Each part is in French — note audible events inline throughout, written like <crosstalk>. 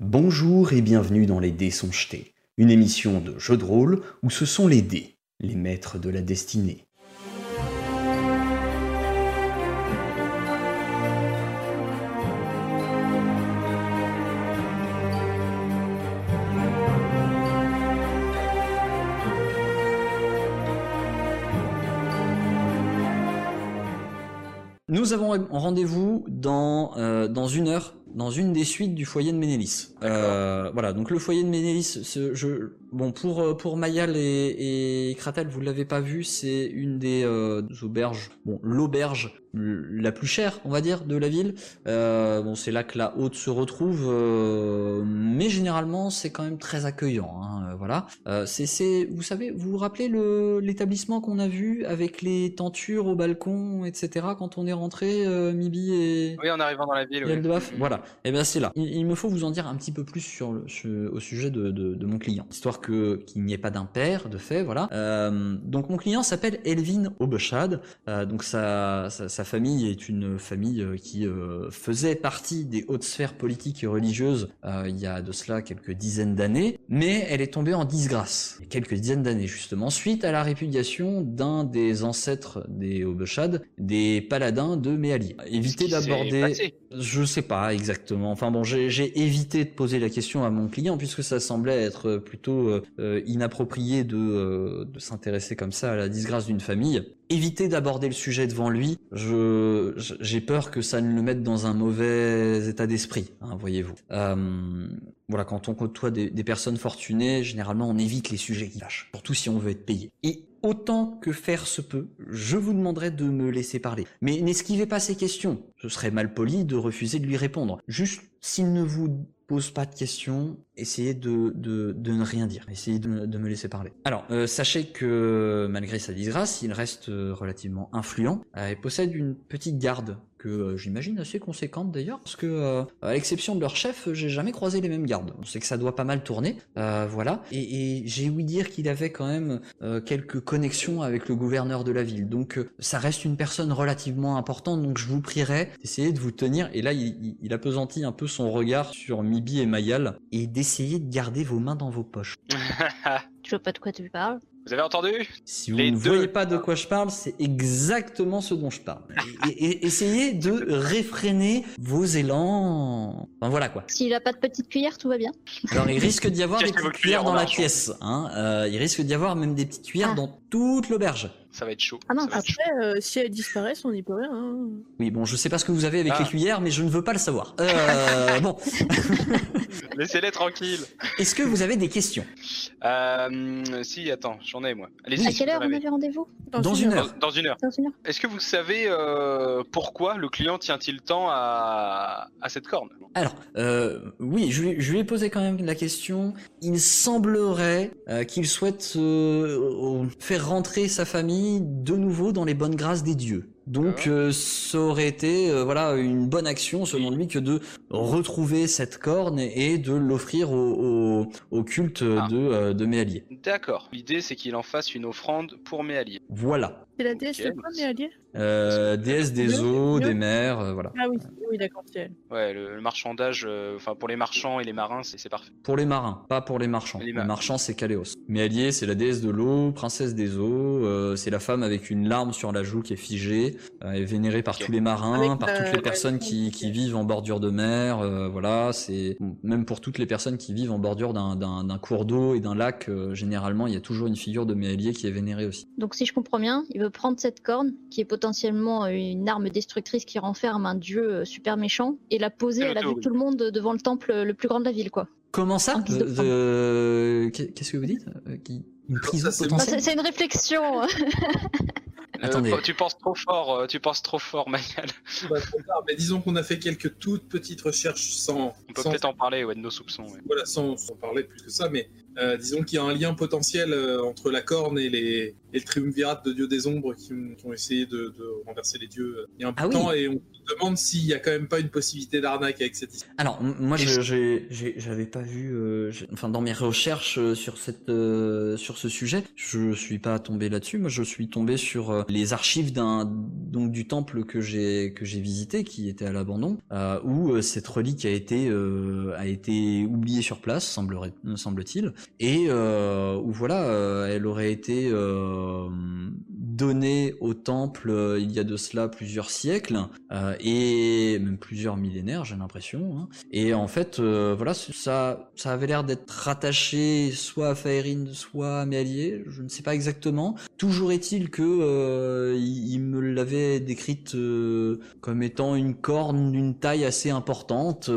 Bonjour et bienvenue dans Les Dés sont jetés, une émission de jeu de rôle où ce sont les dés, les maîtres de la destinée. Nous avons rendez-vous dans, euh, dans une heure dans une des suites du foyer de Ménélis. Euh, voilà, donc le foyer de Ménélis, ce, je, bon pour euh, pour Mayal et, et Kratel, vous l'avez pas vu, c'est une des euh, auberges, bon l'auberge la plus chère, on va dire, de la ville. Euh, bon, c'est là que la haute se retrouve, euh, mais généralement c'est quand même très accueillant. Hein, euh, voilà. c'est, c'est, vous savez, vous vous rappelez le l'établissement qu'on a vu avec les tentures au balcon, etc. Quand on est rentré, Mibi et oui, en arrivant dans la ville. Oui. Voilà. Et eh bien c'est là. Il, me faut vous en dire un petit peu plus sur le, au sujet de, de, de, mon client, histoire que qu'il n'y ait pas d'impair, de fait. Voilà. donc mon client s'appelle Elvin Obeshad. donc ça, ça, ça famille est une famille euh, qui euh, faisait partie des hautes sphères politiques et religieuses euh, il y a de cela quelques dizaines d'années, mais elle est tombée en disgrâce, quelques dizaines d'années justement, suite à la répudiation d'un des ancêtres des Obeshad, des paladins de Méali. Évitez d'aborder... Je sais pas exactement. Enfin bon, j'ai évité de poser la question à mon client puisque ça semblait être plutôt inapproprié de, de s'intéresser comme ça à la disgrâce d'une famille éviter d'aborder le sujet devant lui. Je j'ai peur que ça ne le mette dans un mauvais état d'esprit, hein, voyez-vous. Euh, voilà, quand on côtoie des, des, personnes fortunées, généralement on évite les sujets qui fâchent, surtout si on veut être payé. Et autant que faire se peut, je vous demanderai de me laisser parler. Mais n'esquivez pas ces questions. Ce serait mal poli de refuser de lui répondre. Juste, s'il ne vous pose pas de questions, essayez de, de, de ne rien dire, essayez de, de me laisser parler. Alors, euh, sachez que malgré sa disgrâce, il reste euh, relativement influent euh, et possède une petite garde que euh, j'imagine assez conséquente d'ailleurs, parce que à l'exception de leur chef, j'ai jamais croisé les mêmes gardes. On sait que ça doit pas mal tourner, voilà. Et, j'ai ouï dire qu'il avait quand même quelques connexions avec le gouverneur de la ville, donc ça reste une personne relativement importante. Donc je vous prierai d'essayer de vous tenir. Et là, il, il, pesanti un peu son regard sur Et Mayal et d'essayer de garder vos mains dans vos poches. <laughs> tu vois pas de quoi tu parles? Vous avez entendu? Si vous ne voyez pas de quoi je parle, c'est exactement ce dont je parle. et, essayez de réfréner vos élans. Enfin voilà quoi. S'il a pas de petite cuillère, tout va bien. Alors il risque d'y avoir des petites cuillères dans la pièce. Hein. Euh, il risque d'y avoir même des petites cuillères ah. dans toute l'auberge ça va être chaud. Ah non, après, euh, si elles disparaissent, on n'y peut rien. Hein. Oui, bon, je sais pas ce que vous avez avec ah. les cuillères, mais je ne veux pas le savoir. Euh, <laughs> bon. <laughs> Laissez-les tranquilles. Est-ce que vous avez des questions? Euh, Si, attends, j'en ai moi. Allez-y. À quelle heure on avait rendez-vous? Dans, une heure. Dans, une heure. Est-ce que vous savez euh, pourquoi le client tient-il tant à, à cette corne? Alors, euh, oui, je je lui ai posé quand même la question. Il semblerait qu'il souhaite faire rentrer sa famille de nouveau dans les bonnes grâces des dieux. Donc euh, ça aurait été euh, voilà une bonne action selon lui que de retrouver cette corne et de l'offrir au, au, culte ah. de, euh, de Méalier. D'accord. L'idée c'est qu'il en fasse une offrande pour Méalier. Voilà. C'est la déesse de quoi, Méalier euh, déesse des eaux, des mers, euh, voilà. Ah oui, oui d'accord, Ouais, le, marchandage, euh, enfin pour les marchands et les marins, c'est parfait. Pour les marins, pas pour les marchands. Les, marchands, c'est Caléos. Méalier, c'est la déesse de l'eau, princesse des eaux, euh, c'est la femme avec une larme sur la joue qui est figée, est vénérée par tous les marins, par toutes les personnes qui, qui, vivent en bordure de mer, voilà, c'est même pour toutes les personnes qui vivent en bordure d'un cours d'eau et d'un lac, généralement, il y a toujours une figure de Méalier qui est vénérée aussi. Donc si je comprends bien, il veut prendre cette corne qui est potentiellement une arme destructrice qui renferme un dieu euh, super méchant et la poser à la vue de tout le monde devant le temple le plus grand de la ville, quoi. Comment ça Qu'est-ce que vous dites euh, Une prison potentielle C'est une réflexion. <laughs> <laughs> Euh, tu penses trop fort, tu penses trop fort, Mayal. mais disons qu'on a fait quelques toutes petites recherches sans. On peut peut-être en parler, ouais, de nos soupçons. Voilà, sans, sans, parler plus que ça, mais euh, disons qu'il y a un lien potentiel euh, entre la corne et les, et le triumvirat de dieux des ombres qui, ont- qui ont essayé de, de renverser les dieux euh, il y a un peu Ah de oui. temps et on se demande s'il y a quand même pas une possibilité d'arnaque avec cette histoire. Alors moi j'avais pas vu euh, enfin dans mes recherches sur cette euh, sur ce sujet je suis pas tombé là-dessus moi je suis tombé sur euh, les archives d'un donc du temple que j'ai que j'ai visité qui était à l'abandon euh, où euh, cette relique a été euh, a été oubliée sur place semblerait semble-t-il et euh, où voilà euh, elle aurait été donnée au temple euh, il y a de cela plusieurs siècles euh, et même plusieurs millénaires j'ai l'impression hein. et en fait euh, voilà ça ça avait l'air d'être rattaché soit à Faerine soit à Méallier je ne sais pas exactement toujours est-il que il, me l'avait décrite comme étant une corne d'une taille assez importante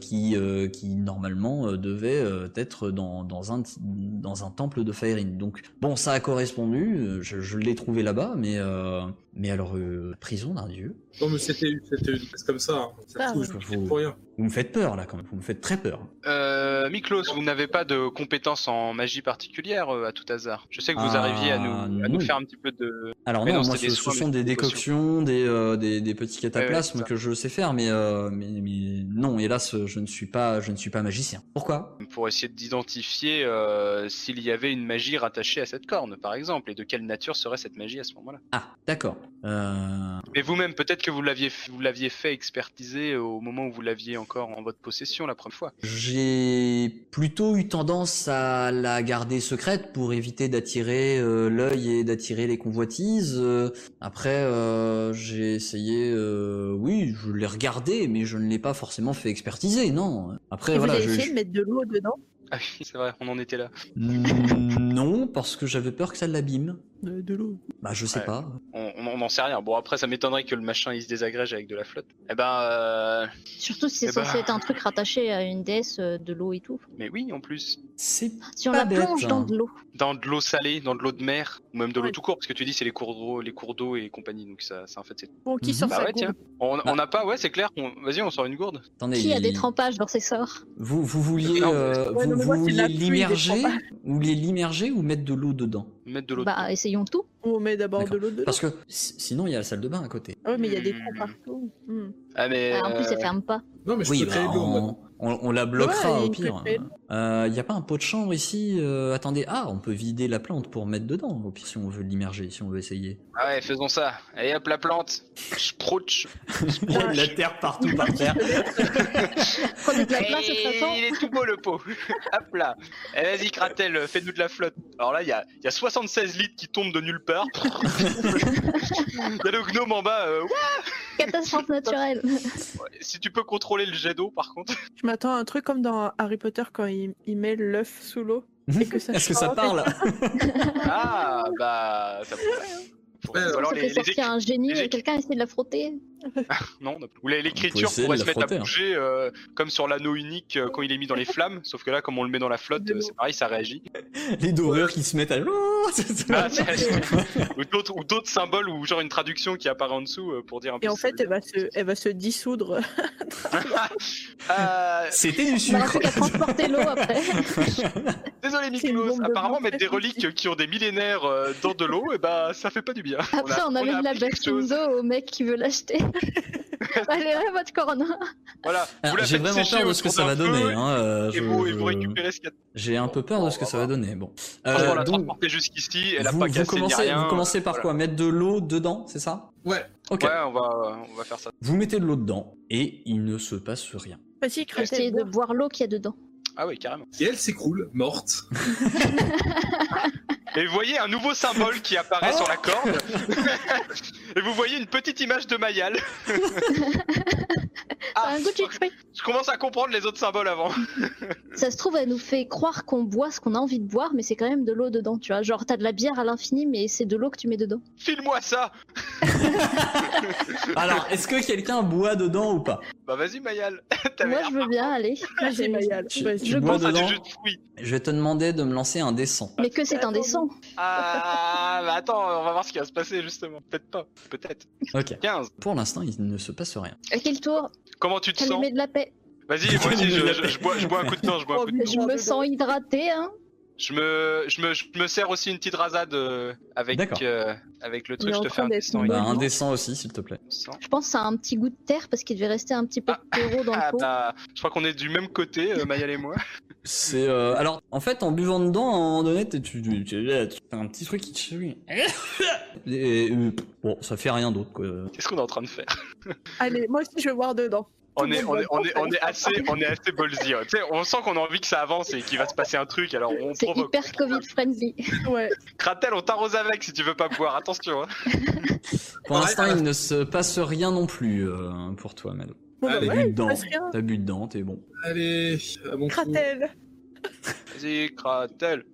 qui qui normalement devait être dans dans un dans un temple de Faerine donc bon ça a correspondu je, je l'ai trouvé là-bas mais euh, mais alors euh, prison d'un dieu Non, mais c'était c'était une pièce comme ça. hein. Ça Ah, trouve, dis pour rien. vous me faites peur là quand même vous me faites très peur Euh, Miklos, vous n'avez pas de compétences en magie particulière euh, à tout hasard. Je sais que vous Ah, arriviez à nous, à nous non. faire un petit peu de. Alors Mais non, non, moi ce, sont des des décoctions, des, euh, des, des petits cataplasmes que je sais faire, mais, euh, mais, mais non, hélas, je ne suis pas, je ne suis pas magicien. Pourquoi? Pour essayer d'identifier euh, s'il y avait une magie rattachée à cette corne, par exemple, et de quelle nature serait cette magie à ce moment-là. Ah, d'accord. Euh, Mais vous-même, peut-être que vous l'aviez, vous l'aviez fait expertiser au moment où vous l'aviez encore en votre possession la première fois. J'ai plutôt eu tendance à la garder secrète pour éviter d'attirer euh, l'œil et d'attirer les convoitises. Euh, après, euh, j'ai essayé, euh, oui, je l'ai regardé, mais je ne l'ai pas forcément fait expertiser, non. Après, Et voilà, vous avez je, essayé de mettre de l'eau dedans? Ah oui, c'est vrai, on en était là. non, parce que j'avais peur que ça l'abîme. De, l'eau. Bah, je sais Ouais. pas. On on- on n'en sait rien. Bon, après, ça m'étonnerait que le machin il se désagrège avec de la flotte. Eh ben, euh, Surtout si c'est Eh ben. censé être un truc rattaché à une déesse euh, de l'eau et tout. mais oui, en plus. C'est Si on Pas la bête, plonge hein. dans de l'eau. Dans de l'eau salée, dans de l'eau de mer, ou même de l'eau Ouais. tout court, parce que tu dis c'est les cours d'eau, les cours d'eau et compagnie, donc ça, ça en fait c'est. Bon, qui Mhm. sort Bah sa ouais, tiens. gourde On Bah. n'a pas, ouais, c'est clair. on- Vas-y, on sort une gourde. Attendez, Qui a il- des trempages dans ses sorts? Vous, vous vouliez, euh, ouais, vous, vouliez l'immerger, vouliez l'immerger ou mettre de l'eau dedans Mettre de l'eau. Bah, essayons tout. On met d'abord de l'eau dedans. Parce que si- sinon il y a la salle de bain à côté. Ah ouais, mais il y a des trous partout. Hmm. Ah mais. Ah, en plus, euh, elle ferme pas. Non, mais je Oui, peux créer bah, de l'eau. moi. On, la bloquera Ouais, au il pire. Il n'y a pas un pot de chambre ici euh, Attendez, ah, on peut vider la plante pour mettre dedans, au pire si on veut l'immerger, si on veut essayer. Ah ouais, faisons ça. Allez hop, la plante. Sprouch. Il y a de la terre partout par terre. <laughs> Et il est tout beau le pot. <laughs> hop là. Eh, vas-y, Kratel, fais-nous de la flotte. Alors là, il y a, y a 76 litres qui tombent de nulle part. <laughs> Il y a le gnome en bas. euh, Catastrophe naturelle. si tu peux contrôler le jet d'eau, par contre. Je m'attends à un truc comme dans Harry Potter quand il, il met l'œuf sous l'eau. Ça Est-ce que ça parle <laughs> Ah, bah, ça Faut- Ouais, ou alors ça les, un génie les et quelqu'un essaie de la frotter. <laughs> Non, on a- ou l'écriture pourrait se mettre frotter, à hein. bouger euh, comme sur l'anneau unique euh, quand il est mis dans les flammes. Sauf que là, comme on le met dans la flotte, euh, c'est pareil, ça réagit. Les dorures qui se mettent à... Ah, ou d'autres symboles ou genre une traduction qui apparaît en dessous euh, pour dire un peu. Et en fait, elle va se, elle va se dissoudre. <laughs> <laughs> Euh, C'était du On aura sucre plus qu'à transporter l'eau après. Désolé Miklos, de apparemment mettre des reliques qui ont des millénaires euh, dans de l'eau, et bah ça fait pas du bien. Après, on, a amène la appris quelque chose. d'eau au mec qui veut l'acheter. <laughs> Allez, ouais, votre corne. Voilà. La J'ai vraiment peur de ce que ça va donner. Hein, Et je- vous, et vous je- récupérez ce qu'il y a. J'ai un peu peur de ce que ça va donner. Bon. Franchement, Euh, la donc, transporter jusqu'ici, elle a vous, pas vous cassé rien. vous commencez par Voilà. quoi Mettre de l'eau dedans, c'est ça? Ouais. Ok. Ouais, on va, on va faire ça. Vous mettez de l'eau dedans et il ne se passe rien. Vas-y, de boire l'eau qu'il y a dedans. Ah oui, carrément. Et elle s'écroule, morte. <laughs> Et vous voyez un nouveau symbole qui apparaît Oh sur la corde. <laughs> et vous voyez une petite image de Mayal. <laughs> ah, un goût de je commence à comprendre les autres symboles avant. <laughs> Ça se trouve, elle nous fait croire qu'on boit ce qu'on a envie de boire, mais c'est quand même de l'eau dedans, tu vois. Genre, t'as de la bière à l'infini, mais c'est de l'eau que tu mets dedans. File-moi ça. Alors, est-ce que quelqu'un boit dedans ou pas? Bah vas-y Mayal. Moi, je veux bien, allez. Vas-y, Mayal. Tu- Vas-y. tu Je bois pense dedans du jus de fruits. Je vais te demander de me lancer un dessin. Mais que c'est indécent. Ah, bah attends, on va voir ce qui va se passer justement. Peut-être pas. Peut-être. Ok. 15. Pour l'instant, il ne se passe rien. À quel tour Comment tu te sens Calmer de la paix. Vas-y, moi aussi, je, je- je bois, je bois un coup de temps, je bois un coup de temps. Je me sens hydratée, hein. Je me, je me, je me sers aussi une petite rasade euh, avec, euh, avec le truc. Je te fais un dessin. Bah, un dessin aussi, s'il te plaît. Je pense que ça a un petit goût de terre parce qu'il devait rester un petit peu de terreau dans le Ah pot. bah, je crois qu'on est du même côté, euh, Mayal et moi. C'est euh, alors en fait en buvant dedans à un moment donné tu, tu, tu, tu- tu fais un petit truc qui te chouille. Et, bon ça fait rien d'autre quoi. Qu'est-ce qu'on est en train de faire? Allez, moi aussi je vais voir dedans. On est, monde on, est, voit on, dedans, est, on ça est <laughs> assez, on est assez ballsy. sais, on sent qu'on a envie que ça avance et qu'il va se passer un truc. Alors on C'est provoque. hyper Covid friendly. Ouais. Kratel, on t'arrose avec si tu veux pas boire. Attention. Hein. <laughs> Pour l'instant il ne se passe rien non plus euh, pour toi Mado. Bon, bah Allez, T'as ouais, bu dedans, t'as bu dedans, t'es bon. Allez, à mon tour. Kratel. Vas-y, Kratel.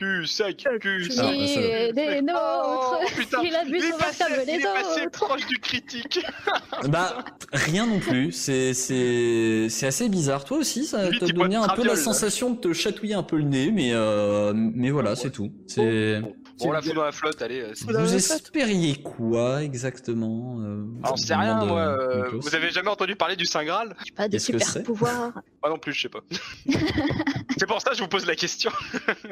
Cul sec, cul Il sec. Ah, Il ça va. est des Oh, nôtres. putain. Il a bu Il est passé, il est autres. proche du critique. <laughs> Bah rien non plus. C'est c'est c'est assez bizarre. Toi aussi ça Lui, bois de un peu la sensation de te chatouiller un peu le nez, mais euh, mais voilà c'est tout. C'est Bon, on la fout dans la flotte, allez. euh, vous espériez quoi exactement euh, Alors, je c'est rien, moi. euh, vous avez jamais entendu parler du Saint Graal? Je sais pas, que super c'est? pouvoirs. Moi non plus, je sais pas. <laughs> c'est pour ça que je vous pose la question.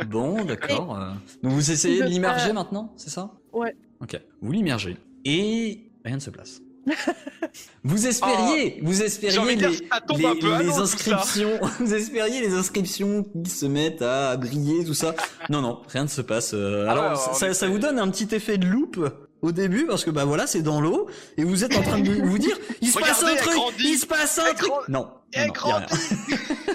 Bon, d'accord. <laughs> euh. Donc vous essayez de l'immerger maintenant, c'est ça? Ouais. Ok. Vous l'immergez. Et rien ne se place. <laughs> vous espériez, vous J'ai espériez les, dire, inscriptions, <laughs> vous espériez les inscriptions qui se mettent à briller, tout ça. Non, non, rien ne se passe. euh, Ah alors, ça, vous donne un petit effet de loupe au début parce que bah voilà, c'est dans l'eau et vous êtes en train de vous dire, il se passe un truc, grandit. il se passe un truc. grand- Non, non, non, y a rien. <laughs>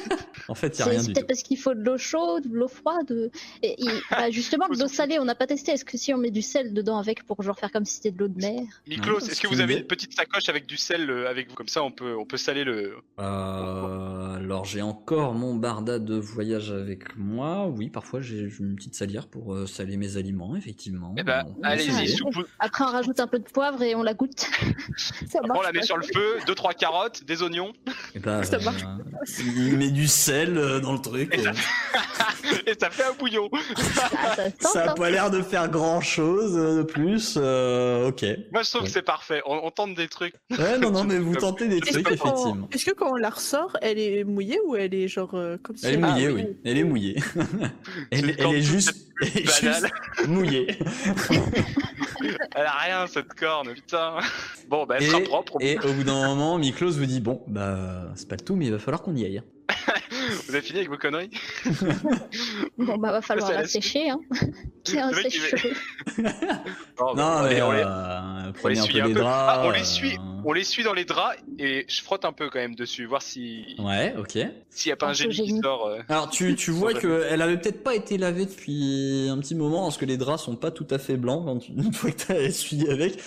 en fait, il y a rien c'est peut-être parce qu'il faut de l'eau chaude, de l'eau froide. Et, il- <laughs> bah, justement, de l'eau salée, on n'a pas testé. Est-ce que si on met du sel dedans avec pour genre faire comme si c'était de l'eau de mer? Miklos, est-ce que vous avez une petite sacoche avec du sel euh, avec vous? Comme ça, on peut, on peut saler le. Euh, alors j'ai encore mon barda de voyage avec moi. Oui, parfois j'ai une petite salière pour euh, saler mes aliments, effectivement. Eh ben, On peut allez-y. Après, on rajoute un peu de poivre et on la goûte. <laughs> Ça On la met sur le feu, deux trois carottes, des oignons, Eh ben, Ça marche. euh, il met du sel euh, dans le truc. Et ça- euh, <laughs> et ça fait un bouillon. Ah, ça se tente, Ça a hein. pas l'air de faire grand chose de plus. euh, ok. Moi, je trouve Ouais. que c'est parfait. On, on tente des trucs. Ouais, non, non, mais vous <laughs> tentez des trucs, effectivement. est-ce que quand on la ressort, elle est mouillée ou elle est genre euh, comme si Elle est Ah, mouillée, oui. oui. Elle est mouillée. elle, est juste, elle est banale. juste mouillée. <laughs> Elle a rien, cette corne, putain. Bon, bah, elle sera propre. et au bout d'un moment, Miklos vous dit bon, bah c'est pas le tout, mais il va falloir qu'on y aille. Vous avez fini avec vos conneries? <laughs> Bon, bah, va falloir la sécher, hein. <laughs> <laughs> Qui a un sèche-cheveux. <laughs> Non, on mais les- on les- euh, on les un suit peu un les peu. draps. Ah, on les suit, euh, on les suit dans les draps et je frotte un peu quand même dessus, voir si Ouais, ok. s'il y a pas un Un peu génie qui sort. euh. Alors tu, tu vois qu'elle avait peut-être pas été lavée depuis un petit moment parce que les draps sont pas tout à fait blancs quand tu- une fois que t'as essuyé avec.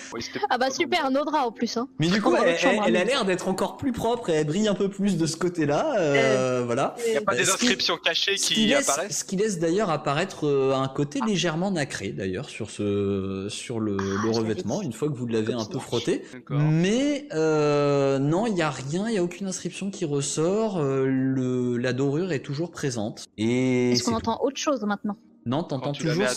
Ah, bah, super, nos draps en plus, hein. Mais du coup, elle, l'autre chambre, elle- elle a hein. l'air d'être encore plus propre et elle brille un peu plus de ce côté-là. euh, voilà. Il n'y a pas des inscriptions cachées qui, apparaissent ce qui laisse d'ailleurs apparaître euh, un côté légèrement nacré d'ailleurs sur ce sur le, le je l'avais revêtement une fois que vous l'avez un peu frotté. Mais euh, non, il y a rien, il y a aucune inscription qui ressort. euh, le, la dorure est toujours présente. Et Est-ce qu'on entend autre chose maintenant? Non, t'entends toujours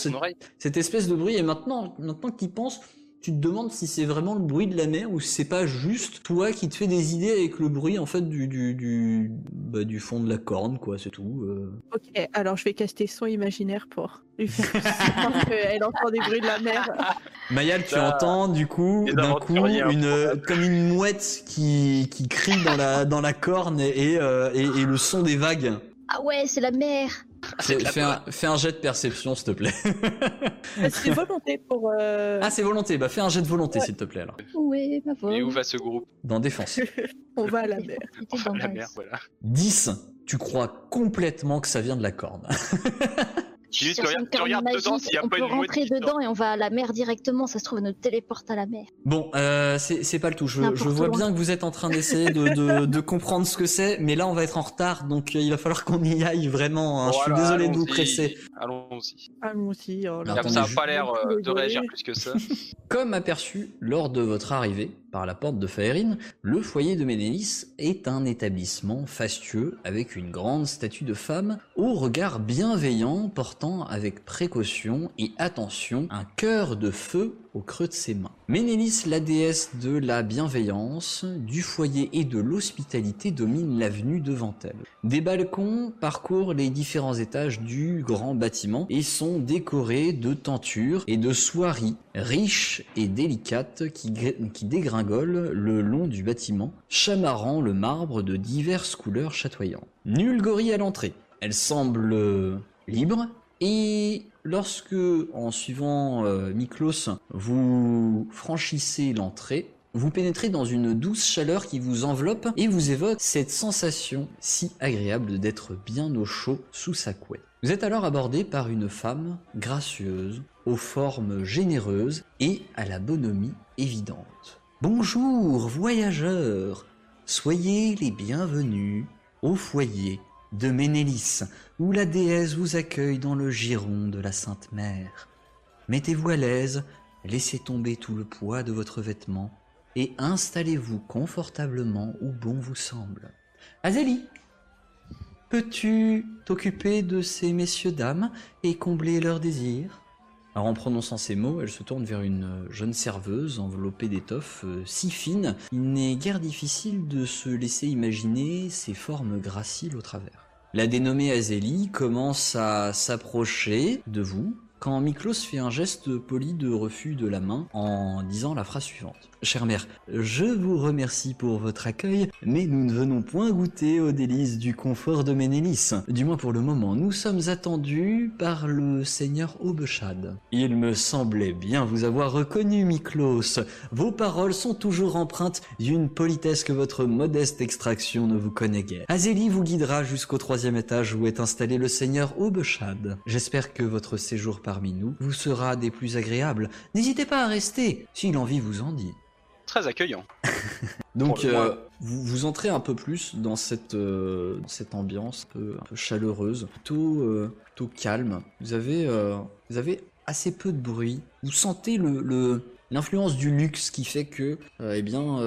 cette, espèce de bruit. Et maintenant, maintenant qu'il pense, tu te demandes si c'est vraiment le bruit de la mer ou si c'est pas juste toi qui te fais des idées avec le bruit en fait du du du, bah, du fond de la corne, quoi. C'est tout. euh. Ok, alors je vais caster son imaginaire pour lui faire <laughs> qu'elle entend des bruits de la mer. Mayal, tu Ça, entends du coup, d'un coup, aventuriers une, comme une mouette qui, qui crie dans la, dans la corne et, et, euh, et- et le son des vagues. Ah ouais, c'est la mer. Fais, la fais un, fais un jet de perception, s'il te plaît. C'est <laughs> volonté pour. euh, ah, c'est volonté. Bah, fais un jet de volonté, s'il te plaît, alors. Ouais, ma Et où va ce groupe? Dans défense. <laughs> on va à la mer. C'était dans La le mer, voilà. 10. Tu crois complètement que ça vient de la corne. <laughs> Je Tu regardes- une tu regardes dedans magique, s'il y a on pas peut une mouette rentrer dedans et on va à la mer directement. Ça se trouve, nous téléporte à la mer. Bon, euh, c'est c'est pas le tout. Je, vois loin. bien que vous êtes en train d'essayer de, de, de comprendre ce que c'est, mais là, on va être en retard, donc euh, il va falloir qu'on y aille vraiment. hein. Je suis désolé de vous presser. Allons-y. Allons-y. oh ça attendez, a pas l'air euh, de réagir plus que ça. Comme aperçu lors de votre arrivée, par la porte de Faerine, le foyer de Ménélis est un établissement fastueux avec une grande statue de femme au regard bienveillant portant avec précaution et attention un cœur de feu au creux de ses mains. Ménélis, la déesse de la bienveillance, du foyer et de l'hospitalité, domine l'avenue devant elle. Des balcons parcourent les différents étages du grand bâtiment et sont décorés de tentures et de soieries riches et délicates qui, qui dégringolent le long du bâtiment, chamarrant le marbre de diverses couleurs chatoyantes. Nul gorille à l'entrée. Elle semble libre et lorsque, en suivant euh, Miklos, vous franchissez l'entrée, vous pénétrez dans une douce chaleur qui vous enveloppe et vous évoque cette sensation si agréable d'être bien au chaud sous sa couette. Vous êtes alors abordé par une femme gracieuse, aux formes généreuses et à la bonhomie évidente. Bonjour, voyageurs, soyez les bienvenus au foyer de Ménélis, où la déesse vous accueille dans le giron de la Sainte Mère. Mettez-vous à l'aise, laissez tomber tout le poids de votre vêtement, et installez-vous confortablement où bon vous semble. Azélie, peux-tu t'occuper de ces messieurs dames et combler leurs désirs? Alors en prononçant ces mots, elle se tourne vers une jeune serveuse enveloppée d'étoffe euh, si fine, il n'est guère difficile de se laisser imaginer ses formes graciles au travers. La dénommée Azélie commence à s'approcher de vous quand Miklos fait un geste poli de refus de la main en disant la phrase suivante. Chère mère, je vous remercie pour votre accueil, mais nous ne venons point goûter aux délices du confort de Ménélis. Du moins pour le moment, nous sommes attendus par le seigneur Aubechad. Il me semblait bien vous avoir reconnu, Miklos. Vos paroles sont toujours empreintes d'une politesse que votre modeste extraction ne vous connaît guère. Azélie vous guidera jusqu'au troisième étage où est installé le seigneur Aubechad. J'espère que votre séjour parmi nous vous sera des plus agréables. N'hésitez pas à rester, si l'envie vous en dit très accueillant. <laughs> Donc, euh, vous, vous entrez un peu plus dans cette, euh, cette ambiance un peu, chaleureuse, plutôt, euh, plutôt calme. Vous avez, vous avez assez peu de bruit. Vous sentez le, l'influence du luxe qui fait que, eh bien,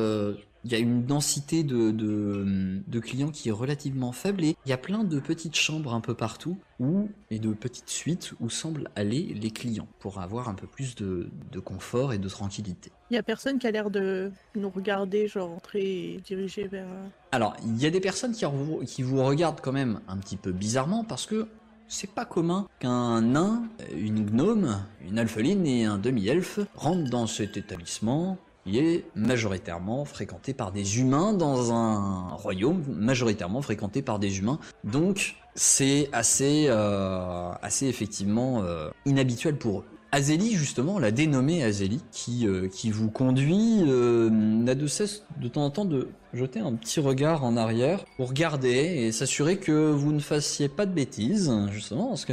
il y a une densité de, de, clients qui est relativement faible et il y a plein de petites chambres un peu partout où, et de petites suites où semblent aller les clients pour avoir un peu plus de, de confort et de tranquillité. Il y a personne qui a l'air de nous regarder, genre entrer et diriger vers. Alors, il y a des personnes qui vous, qui vous regardent quand même un petit peu bizarrement parce que c'est pas commun qu'un nain, une gnome, une alpheline et un demi-elfe rentrent dans cet établissement qui est majoritairement fréquenté par des humains dans un royaume majoritairement fréquenté par des humains. Donc c'est assez, euh, assez effectivement euh, inhabituel pour eux. Azélie, justement, la dénommée Azélie, qui, euh, qui vous conduit, n'a de cesse de temps en temps de jeter un petit regard en arrière pour regarder et s'assurer que vous ne fassiez pas de bêtises, justement, parce que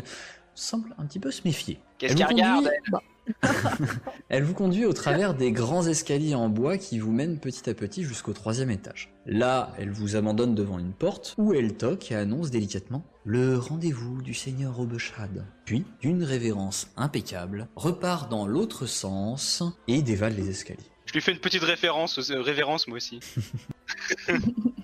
semble un petit peu se méfier. Qu'est-ce qu'elle regarde Elle? <laughs> vous conduit au travers des grands escaliers en bois qui vous mènent petit à petit jusqu'au troisième étage. Là, elle vous abandonne devant une porte où elle toque et annonce délicatement le rendez-vous du seigneur Obechad. Puis, d'une révérence impeccable, repart dans l'autre sens et dévale les escaliers. Je lui fais une petite référence, euh, révérence moi aussi. <laughs>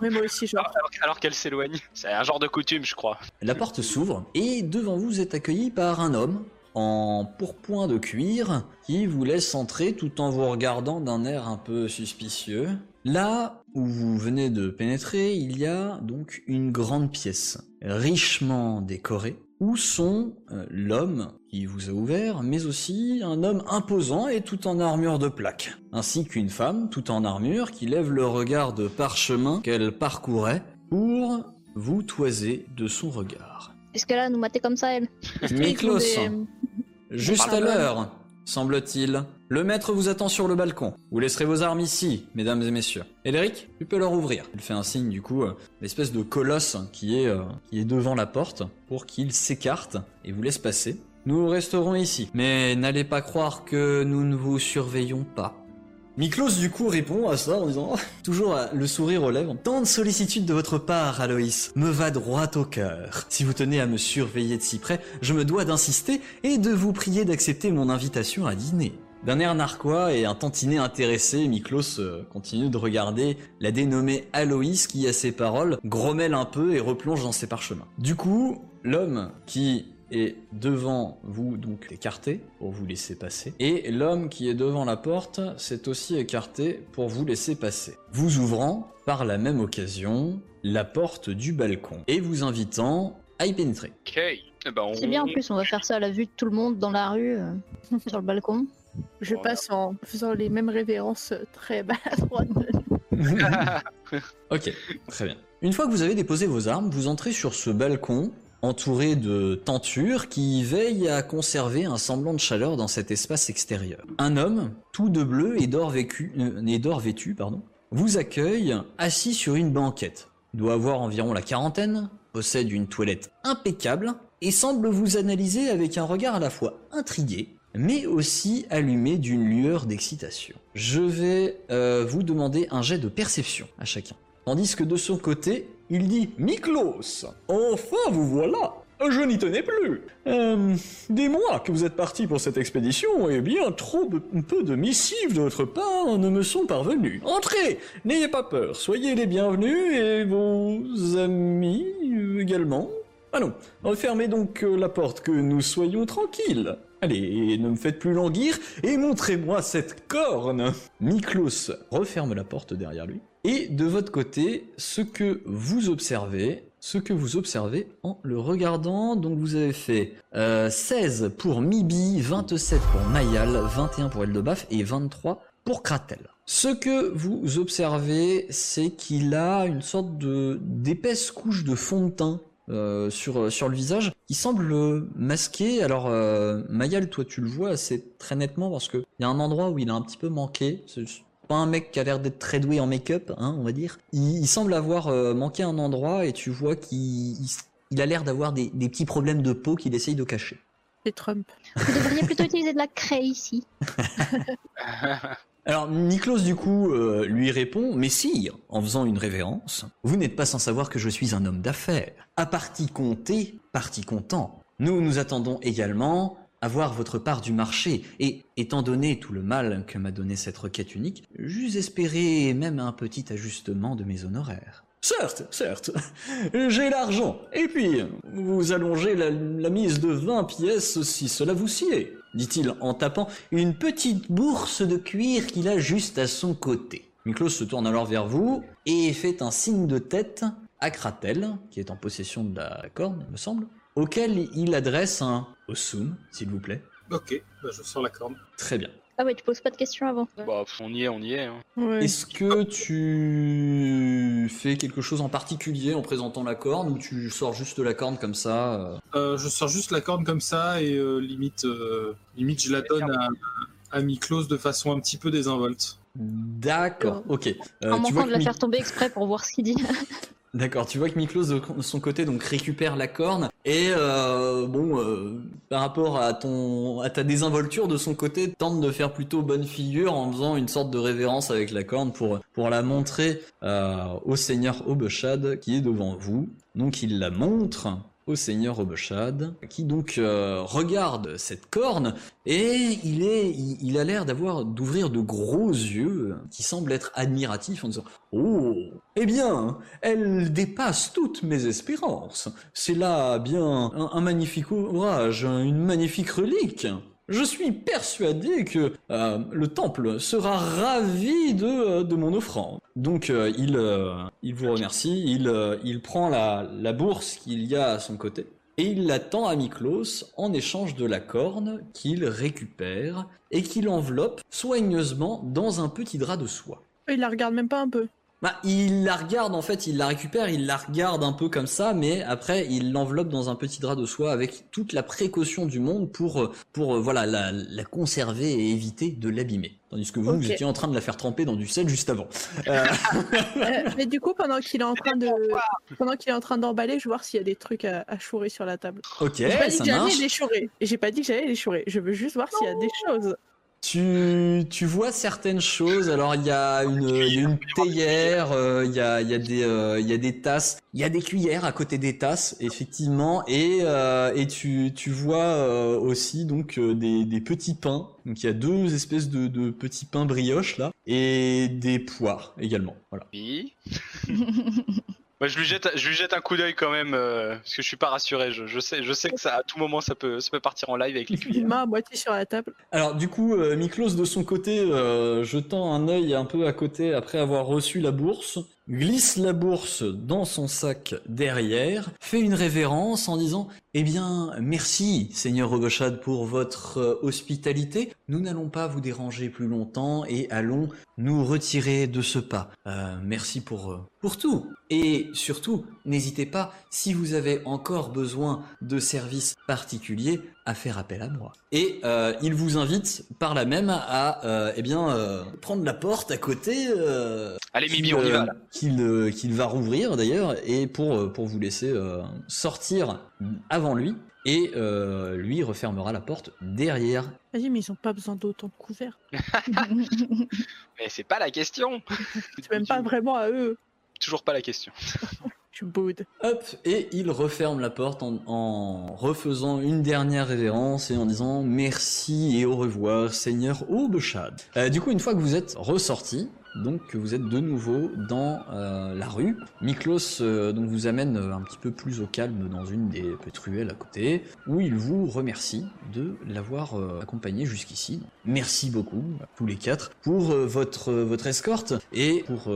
oui, moi aussi, genre. Alors, qu'elle s'éloigne. C'est un genre de coutume, je crois. La porte s'ouvre et devant vous êtes accueilli par un homme en pourpoint de cuir qui vous laisse entrer tout en vous regardant d'un air un peu suspicieux. Là où vous venez de pénétrer, il y a donc une grande pièce, richement décorée, où sont euh, l'homme qui vous a ouvert, mais aussi un homme imposant et tout en armure de plaque, ainsi qu'une femme tout en armure qui lève le regard de parchemin qu'elle parcourait pour vous toiser de son regard. Est-ce qu'elle a nous mater comme ça, elle Miklos, juste à l'heure, semble-t-il. Le maître vous attend sur le balcon. Vous laisserez vos armes ici, mesdames et messieurs. Elric, tu peux leur ouvrir. Il fait un signe du coup, euh, l'espèce de colosse qui est, euh, qui est devant la porte pour qu'il s'écarte et vous laisse passer. Nous resterons ici, mais n'allez pas croire que nous ne vous surveillons pas. Miklos du coup répond à ça en disant toujours le sourire aux lèvres. Tant de sollicitude de votre part, Aloïs, me va droit au cœur. Si vous tenez à me surveiller de si près, je me dois d'insister et de vous prier d'accepter mon invitation à dîner. D'un air narquois et un tantinet intéressé, Miklos euh, continue de regarder la dénommée Aloïs qui, à ses paroles, grommelle un peu et replonge dans ses parchemins. Du coup, l'homme qui est devant vous, donc écarté, pour vous laisser passer. Et l'homme qui est devant la porte s'est aussi écarté pour vous laisser passer. Vous ouvrant, par la même occasion, la porte du balcon et vous invitant à y pénétrer. Ok. Eh ben, on- C'est bien en plus, on va faire ça à la vue de tout le monde dans la rue, euh, <laughs> sur le balcon. Je Voilà. passe en faisant les mêmes révérences très maladroites. <laughs> <laughs> Ok, très bien. Une fois que vous avez déposé vos armes, vous entrez sur ce balcon entouré de tentures qui veillent à conserver un semblant de chaleur dans cet espace extérieur. Un homme, tout de bleu et d'or vécu- euh, et d'or vêtu, pardon, vous accueille assis sur une banquette. Doit avoir environ la quarantaine, possède une toilette impeccable et semble vous analyser avec un regard à la fois intrigué mais aussi allumé d'une lueur d'excitation. Je vais euh, vous demander un jet de perception à chacun. Tandis que de son côté, il dit Miklos, enfin vous voilà je n'y tenais plus. Euh, des mois que vous êtes parti pour cette expédition, et bien trop peu de missives de votre part ne me sont parvenues. Entrez, n'ayez pas peur, soyez les bienvenus et vos amis également. Allons, refermez donc euh, la porte que nous soyons tranquilles. Allez, ne me faites plus languir et montrez-moi cette corne. Miklos referme la porte derrière lui. Et de votre côté, ce que vous observez, ce que vous observez en le regardant, donc vous avez fait euh, 16 pour Mibi, 27 pour Mayal, 21 pour Eldebaf et 23 pour Kratel. Ce que vous observez, c'est qu'il a une sorte d'épaisse couche de fond de teint euh, sur, le visage qui semble euh, masqué. Alors, euh, Mayal, toi, tu le vois assez très nettement parce qu'il y a un endroit où il a un petit peu manqué. Pas un mec qui a l'air d'être très doué en make-up, hein, on va dire. Il, il semble avoir euh, manqué un endroit et tu vois qu'il il, il a l'air d'avoir des, des petits problèmes de peau qu'il essaye de cacher. C'est Trump. Vous devriez plutôt utiliser de la craie ici. <laughs> Alors, Niklos, du coup, euh, lui répond Mais sire, en faisant une révérence, vous n'êtes pas sans savoir que je suis un homme d'affaires. À partie comptée, partie comptant. Nous nous attendons également à voir votre part du marché, et étant donné tout le mal que m'a donné cette requête unique, j'eus espéré même un petit ajustement de mes honoraires. Certes, certes, j'ai l'argent, et puis vous allongez la, mise de 20 pièces si cela vous sied, dit-il en tapant une petite bourse de cuir qu'il a juste à son côté. Miklos se tourne alors vers vous et fait un signe de tête à Kratel, qui est en possession de la corne, me semble, auquel il adresse un Osum, s'il vous plaît. Ok, bah, je sors la corne. Très bien. Ah ouais, tu poses pas de questions avant. Bah, on y est, on y est. hein. Ouais. Est-ce que tu fais quelque chose en particulier en présentant la corne ou tu sors juste la corne comme ça euh Euh, je sors juste la corne comme ça et euh, limite, euh, limite, je la donne à, à Miklos de façon un petit peu désinvolte. D'accord, ok. Euh, en manquant de la faire tomber exprès pour voir ce qu'il dit. <laughs> D'accord, tu vois que Miklos de son côté donc récupère la corne et euh, bon euh, par rapport à ton à ta désinvolture de son côté tente de faire plutôt bonne figure en faisant une sorte de révérence avec la corne pour pour la montrer euh, au seigneur Obeshad qui est devant vous. Donc il la montre au seigneur Obeshad qui donc euh, regarde cette corne et il a l'air d'avoir d'ouvrir de gros yeux qui semblent être admiratifs en disant "Oh, eh bien, elle dépasse toutes mes espérances. C'est là bien un magnifique ouvrage, une magnifique relique. Je suis persuadé que euh, le temple sera ravi de, euh, mon offrande. Donc euh, il, il vous remercie, il, il prend la, la bourse qu'il y a à son côté et il la tend à Miklos en échange de la corne qu'il récupère et qu'il enveloppe soigneusement dans un petit drap de soie. Il la regarde même pas un peu. Bah, il la regarde en fait, il la récupère, il la regarde un peu comme ça, mais après il l'enveloppe dans un petit drap de soie avec toute la précaution du monde pour euh, pour euh, voilà la, la conserver et éviter de l'abîmer. Tandis que vous, vous étiez en train de la faire tremper dans du sel juste avant. Euh, <laughs> Euh, mais du coup, pendant qu'il est en train de, pendant qu'il est en train d'emballer, je vais voir s'il y a des trucs à, à chourer sur la table. ok, J'ai pas dit ça que j'allais les chourer. J'ai pas dit que j'allais les chourer. Je veux juste voir s'il y a des choses. Tu, tu vois certaines choses. Alors il y a une, théière, euh, il y a, il y a des, euh, il y a des tasses, il y a des cuillères à côté des tasses, effectivement, et euh, et tu, tu vois euh, aussi donc des, des petits pains. Donc il y a deux espèces de, de petits pains brioches là, et des poires également. Voilà. Oui. <laughs> Je lui jette, je lui jette un coup d'œil quand même, euh, parce que je suis pas rassuré. Je, je sais, je sais que ça, à tout moment, ça peut, ça peut partir en live avec les à moitié sur la table. Alors du coup, euh, Miklos de son côté, euh, jetant un œil un peu à côté après avoir reçu la bourse, glisse la bourse dans son sac derrière, fait une révérence en disant Eh bien, merci, Seigneur Rogochad, pour votre euh, hospitalité. Nous n'allons pas vous déranger plus longtemps et allons nous retirer de ce pas. Euh, merci pour, euh, pour tout. Et surtout, n'hésitez pas, si vous avez encore besoin de services particuliers, à faire appel à moi. Et euh, il vous invite par là même à euh, eh bien euh, prendre la porte à côté. euh, Allez, Mimi, on y va. Qu'il qu'il va rouvrir d'ailleurs et pour pour vous laisser euh, sortir avant lui et euh, lui refermera la porte derrière. Vas-y, mais ils ont pas besoin d'autant de couverts. <laughs> <laughs> Mais c'est pas la question. C'est même pas vraiment à eux. Toujours pas la question. <laughs> Hop, et il referme la porte en, en refaisant une dernière révérence et en disant merci et au revoir, Seigneur Aubechad. Euh, du coup, une fois que vous êtes ressorti, donc que vous êtes de nouveau dans euh, la rue, Miklos euh, donc vous amène euh, un petit peu plus au calme dans une des petites ruelles à côté, où il vous remercie de l'avoir euh, accompagné jusqu'ici. Merci beaucoup tous les quatre pour euh, votre votre escorte et pour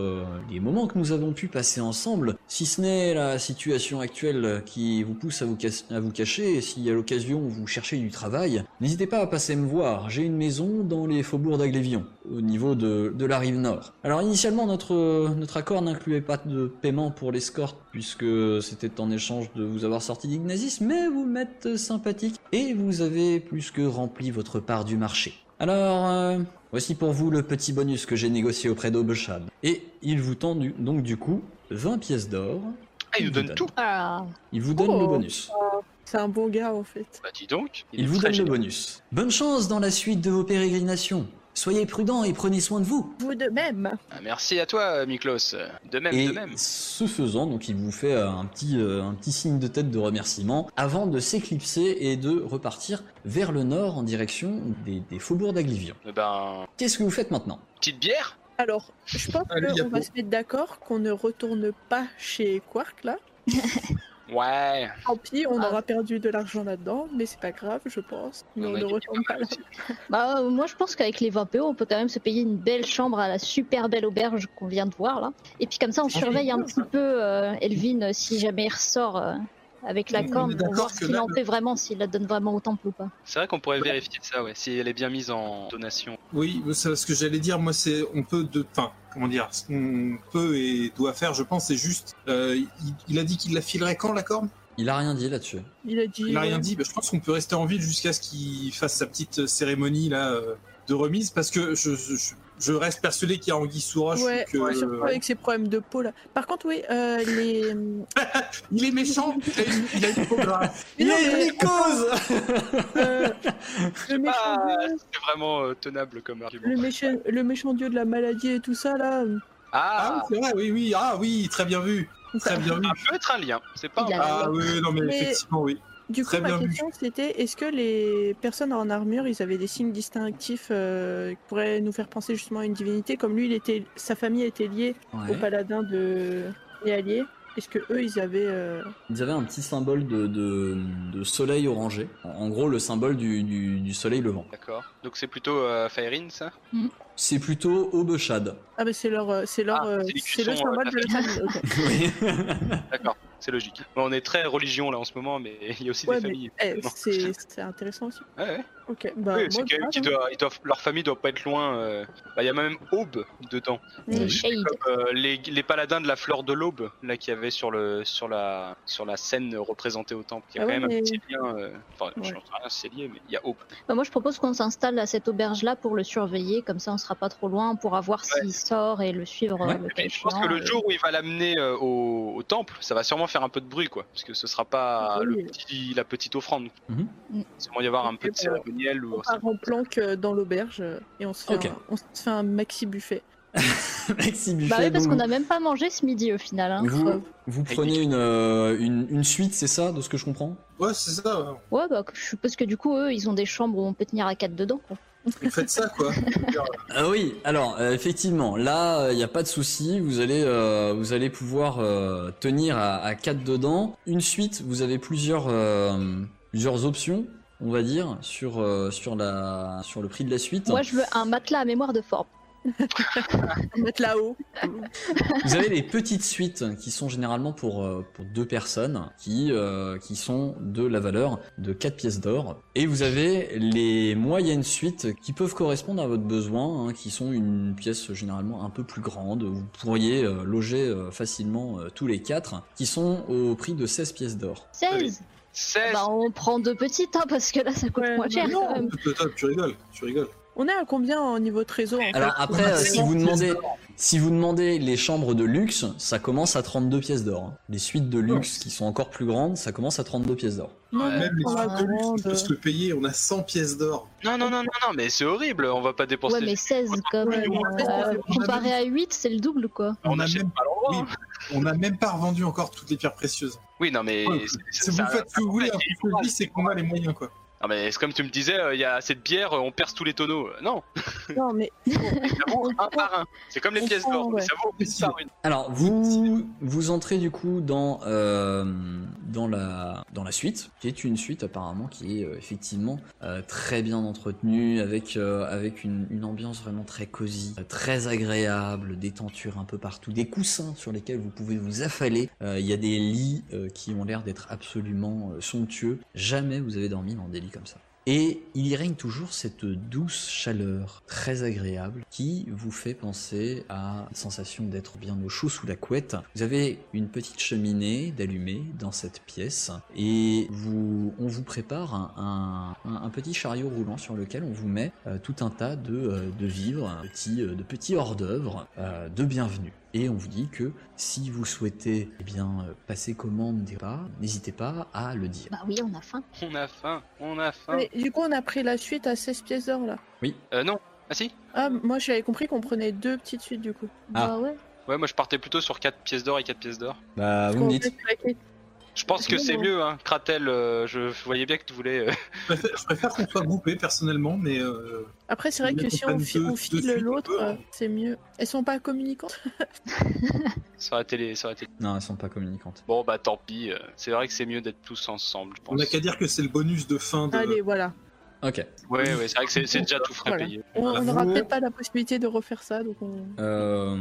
les moments que nous avons pu passer ensemble. Si ce n'est la situation actuelle qui vous pousse à vous, à vous cacher, et si à l'occasion vous cherchez du travail, n'hésitez pas à passer me voir. J'ai une maison dans les faubourgs d'Aglévion, au niveau de, de la rive nord. Alors initialement notre notre accord n'incluait pas de paiement pour l'escorte puisque c'était en échange de vous avoir sorti d'Ignazis, mais vous m'êtes sympathique et vous avez plus que rempli votre part du marché. Alors, euh, voici pour vous le petit bonus que j'ai négocié auprès d'Aubechad. Et il vous tend du- donc du coup 20 pièces d'or. Ah, il nous vous donne tout. Ah, Il vous donne Oh. le bonus. C'est un bon gars en fait. Bah, dis donc. Il vous donne le bonus. Bonne chance dans la suite de vos pérégrinations. Soyez prudents et prenez soin de vous. Vous de même. Ah, merci à toi, Miklos. De même, Et de même. ce faisant, donc il vous fait euh, un petit, euh, un petit signe de tête de remerciement avant de s'éclipser et de repartir vers le nord en direction des, des faubourgs d'Aglivion. Eh Ben, Qu'est-ce que vous faites maintenant? petite bière? Alors, je pense qu'on va se mettre d'accord qu'on ne retourne pas chez Quark là. <laughs> Ouais. Tant pis, on Ah. aura perdu de l'argent là-dedans, mais c'est pas grave, je pense. Mais on, ne retourne pas là. <laughs> bah, euh, moi je pense qu'avec les 20 PO, on peut quand même se payer une belle chambre à la super belle auberge qu'on vient de voir là. Et puis comme ça, on surveille un petit peu euh, Elvin euh, si jamais il ressort euh, avec la corne pour voir que ce qu'il là, en fait vraiment, s'il la donne vraiment au temple ou pas. C'est vrai qu'on pourrait vérifier ça, ouais, si elle est bien mise en donation. Oui, c'est ce que j'allais dire. Moi, c'est on peut de, enfin, comment dire, ce qu'on peut et doit faire, je pense, c'est juste. euh, il, il a dit qu'il la filerait quand la corne? Il a rien dit là-dessus. Il a dit. Il a rien ouais. dit. Bah, je pense qu'on peut rester en ville jusqu'à ce qu'il fasse sa petite cérémonie là euh, de remise, parce que je, je, je reste persuadé qu'il y a Anguille sous roche. Ouais, que, ouais, surtout avec ses problèmes de peau là. Par contre, oui, euh, les. <laughs> Il est méchant. il a une- il a une peau grasse. Euh, Ah, c'est vraiment euh, tenable comme argument. le, méchant, le méchant dieu de la maladie et tout ça là. Ah, Ah, c'est vrai. Oui, oui. Ah, oui. Très bien vu. Très bien vu. ça peut être un lien. C'est pas un Ah, oui, non, mais, Mais- effectivement, oui. Du coup, ma question c'était est-ce que les personnes en armure, ils avaient des signes distinctifs euh, qui pourraient nous faire penser justement à une divinité? Comme lui, il était, sa famille était liée au paladin de et alliés. Est-ce que eux, ils avaient euh, Ils avaient un petit symbole de, de, de soleil orangé. En en gros, le symbole du, du, du soleil levant. D'accord. Donc c'est plutôt euh, Faerine, ça? C'est plutôt Aubechad. Ah bah c'est leur, euh, c'est leur, Ah, euh, c'est le symbole de la famille. ok. <laughs> Oui. D'accord, c'est logique. On est très religion là en ce moment, mais <laughs> il y a aussi Ouais, des mais familles. eh, c'est c'est intéressant aussi. Ouais, ouais. Ok, bah oui, moi, qui hein. doit, ils doivent, leur famille doit pas être loin. euh. Bah, il y a même Aube dedans. Euh, les, les paladins de la fleur de l'aube, là, qu'il y avait sur, le, sur, la, sur la scène représentée au temple. Il y a Ah quand ouais, même mais- un petit lien. euh, Enfin, je n'en sais rien si c'est lié, mais il y a Aube. Bah, moi je propose qu'on s'installe à cette auberge là pour le surveiller, comme ça on sera pas trop loin, on pourra voir s'il sort et le suivre Ouais. le Et cas puis, je pense que le jour où il va l'amener euh, au, au temple, ça va sûrement faire un peu de bruit, quoi. Parce que ce sera pas Oui. le petit, la petite offrande. Mm. Il va y avoir un peu de bah, cérémonie. miel ou On part en planque euh, dans l'auberge euh, et on se fait, un, on se fait un maxi buffet. <laughs> Maxi Bah Buffet, oui, parce donc qu'on a même pas mangé ce midi au final. Hein. vous, vous prenez une, euh, une, une suite, c'est ça, de ce que je comprends? Ouais, c'est ça. ouais. Ouais, bah je suppose que du coup, eux, ils ont des chambres où on peut tenir à quatre dedans. Quoi. Vous faites ça, quoi. <laughs> Ah oui, alors euh, effectivement, là il n'y a pas de souci, vous allez euh, vous allez pouvoir euh, tenir à, à 4 dedans. Une suite, vous avez plusieurs euh, plusieurs options, on va dire, sur euh, sur la sur le prix de la suite. Moi, je veux un matelas à mémoire de forme. <laughs> Mettre là-haut. Vous avez les petites suites qui sont généralement pour, euh, pour deux personnes, qui, euh, qui sont de la valeur de 4 pièces d'or. Et vous avez les moyennes suites qui peuvent correspondre à votre besoin, hein, qui sont une pièce généralement un peu plus grande. Vous pourriez euh, loger euh, facilement euh, tous les quatre, qui sont au prix de 16 pièces d'or. 16 16 Bah, on prend deux petites, hein, parce que là, ça coûte Ouais, moins cher non, quand même. Toi, toi, tu rigoles, tu rigoles. On est à combien au niveau trésor Alors après, on a euh, si 100 vous demandez, si vous demandez les chambres de luxe, ça commence à 32 pièces d'or. hein. Les suites de luxe qui sont encore plus grandes, ça commence à 32 pièces d'or. Non, Ouais. Même les on a suites de luxe, on peut se le payer. On a 100 pièces d'or. Non, non, non, non, non, mais c'est horrible, on va pas dépenser. Ouais, mais 16 quand même. euh, 16, ça fait- comparé à 8, c'est le double quoi. on a achète même- pas l'endroit. oui. hein. On n'a même pas revendu encore toutes les pierres précieuses. Oui, non, mais. Ouais, c'est- Si vous faites ce que vous voulez, un peu de vie, c'est qu'on a les moyens, quoi. Non, mais c'est comme tu me disais, euh, il y a assez de bière, euh, on perce tous les tonneaux. Euh, Non, <laughs> Non, mais <laughs> un par un. C'est comme les pièces d'or, ouais. ça vaut une par une. Alors vous vous entrez du coup dans euh, dans la dans la suite, qui est une suite apparemment qui est euh, effectivement euh, très bien entretenue, avec euh, avec une, une ambiance vraiment très cosy, très agréable, des tentures un peu partout, des coussins sur lesquels vous pouvez vous affaler. Euh, Il y a des lits euh, qui ont l'air d'être absolument euh, somptueux. Jamais vous avez dormi dans des lits Et il y règne toujours cette douce chaleur très agréable qui vous fait penser à une sensation d'être bien au chaud sous la couette. Vous avez une petite cheminée d'allumée dans cette pièce et on vous prépare un, petit chariot roulant sur lequel on vous met euh, tout un tas de, euh, vivres, de petits, euh, de petits hors-d'œuvre de bienvenue. Et on vous dit que si vous souhaitez eh bien, passer commande des repas, n'hésitez pas à le dire. Bah oui, on a faim. On a faim, on a faim. mais du coup, on a pris la suite à 16 pièces d'or là. Euh, non. Ah si Ah, moi j'avais compris qu'on prenait deux petites suites du coup. Ah. Bah ouais. Ouais, moi je partais plutôt sur 4 pièces d'or et 4 pièces d'or. Bah, Parce vous me dites. La Je pense que c'est mieux, hein. Kratel, euh, je voyais bien que tu voulais. euh, Je préfère, qu'on soit groupés personnellement, mais euh, Après, c'est vrai que si on, fi- deux- on deux file l'autre, euh, hein. c'est mieux. Elles sont pas communicantes <laughs> Ça aurait été les- ça aurait été- Non, elles sont pas communicantes. Bon, bah tant pis. euh, C'est vrai que c'est mieux d'être tous ensemble, je on n'a pense. qu'à dire que c'est le bonus de fin de. Allez, voilà. Ok. Ouais, ouais, c'est vrai que c'est c'est déjà tout frais Voilà. payé. On n'aura Vous- peut-être pas la possibilité de refaire ça, donc on... Euh,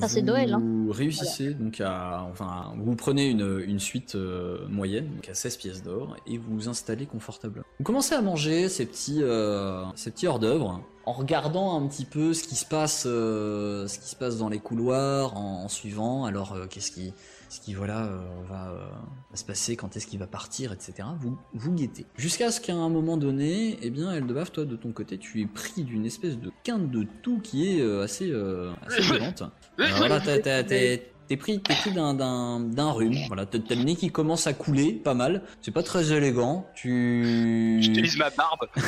Ça, c'est vous Noël, hein. réussissez donc à, enfin, vous prenez une, une suite euh, moyenne, donc à 16 pièces d'or, et vous vous installez confortablement. Vous commencez à manger ces petits, euh, ces petits hors d'œuvre, en regardant un petit peu ce qui se passe, euh, ce qui se passe dans les couloirs, en, en suivant. Alors, euh, qu'est-ce qui, ce qui voilà euh, va, euh, va se passer, quand est-ce qu'il va partir, etc. Vous, vous guettez. Jusqu'à ce qu'à un moment donné, eh bien, Eldebaf, toi de ton côté, tu es pris d'une espèce de quinte de tout qui est euh, assez, euh, assez violente. <laughs> Voilà, t'as- t'as- t'es t'es pris, t'es pris d'un, d'un, d'un rhume. Voilà, t'as, t'as le nez qui commence à couler, pas mal. C'est pas très élégant. Tu. J'utilise ma barbe. <laughs>